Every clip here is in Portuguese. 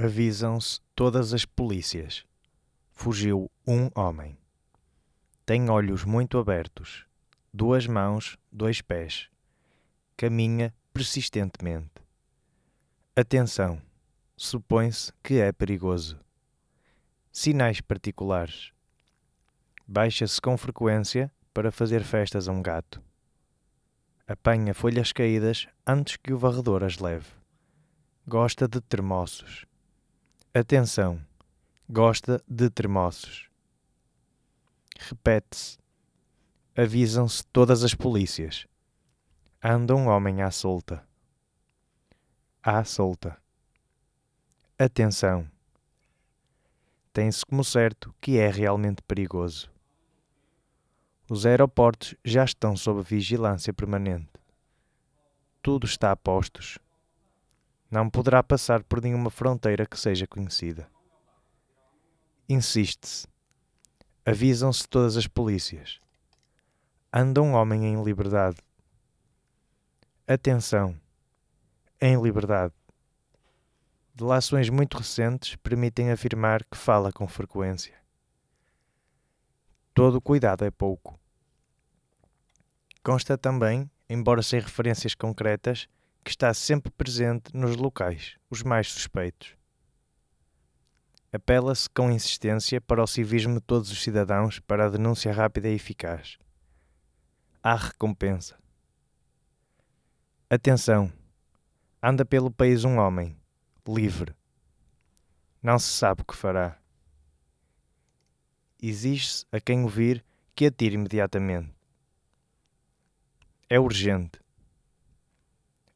Avisam-se todas as polícias. Fugiu um homem. Tem olhos muito abertos, duas mãos, dois pés. Caminha persistentemente. Atenção! Supõe-se que é perigoso. Sinais particulares. Baixa-se com frequência para fazer festas a um gato. Apanha folhas caídas antes que o varredor as leve. Gosta de termossos. Atenção! Gosta de termossos. Repete-se. Avisam-se todas as polícias. Anda um homem à solta. À solta. Atenção! Tem-se como certo que é realmente perigoso. Os aeroportos já estão sob vigilância permanente. Tudo está a postos. Não poderá passar por nenhuma fronteira que seja conhecida. Insiste-se. Avisam-se todas as polícias. Anda um homem em liberdade. Atenção! Em liberdade. Delações muito recentes permitem afirmar que fala com frequência. Todo cuidado é pouco. Consta também, embora sem referências concretas, que está sempre presente nos locais, os mais suspeitos. Apela-se com insistência para o civismo de todos os cidadãos para a denúncia rápida e eficaz. Há recompensa. Atenção! Anda pelo país um homem, livre. Não se sabe o que fará. Exige-se a quem o vir que atire imediatamente. É urgente.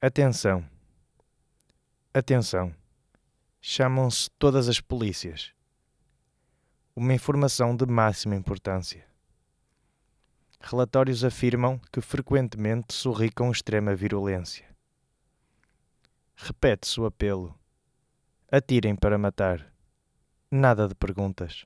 Atenção! Atenção! Chamam-se todas as polícias. Uma informação de máxima importância. Relatórios afirmam que frequentemente sorri com extrema virulência. Repete-se o apelo. Atirem para matar. Nada de perguntas.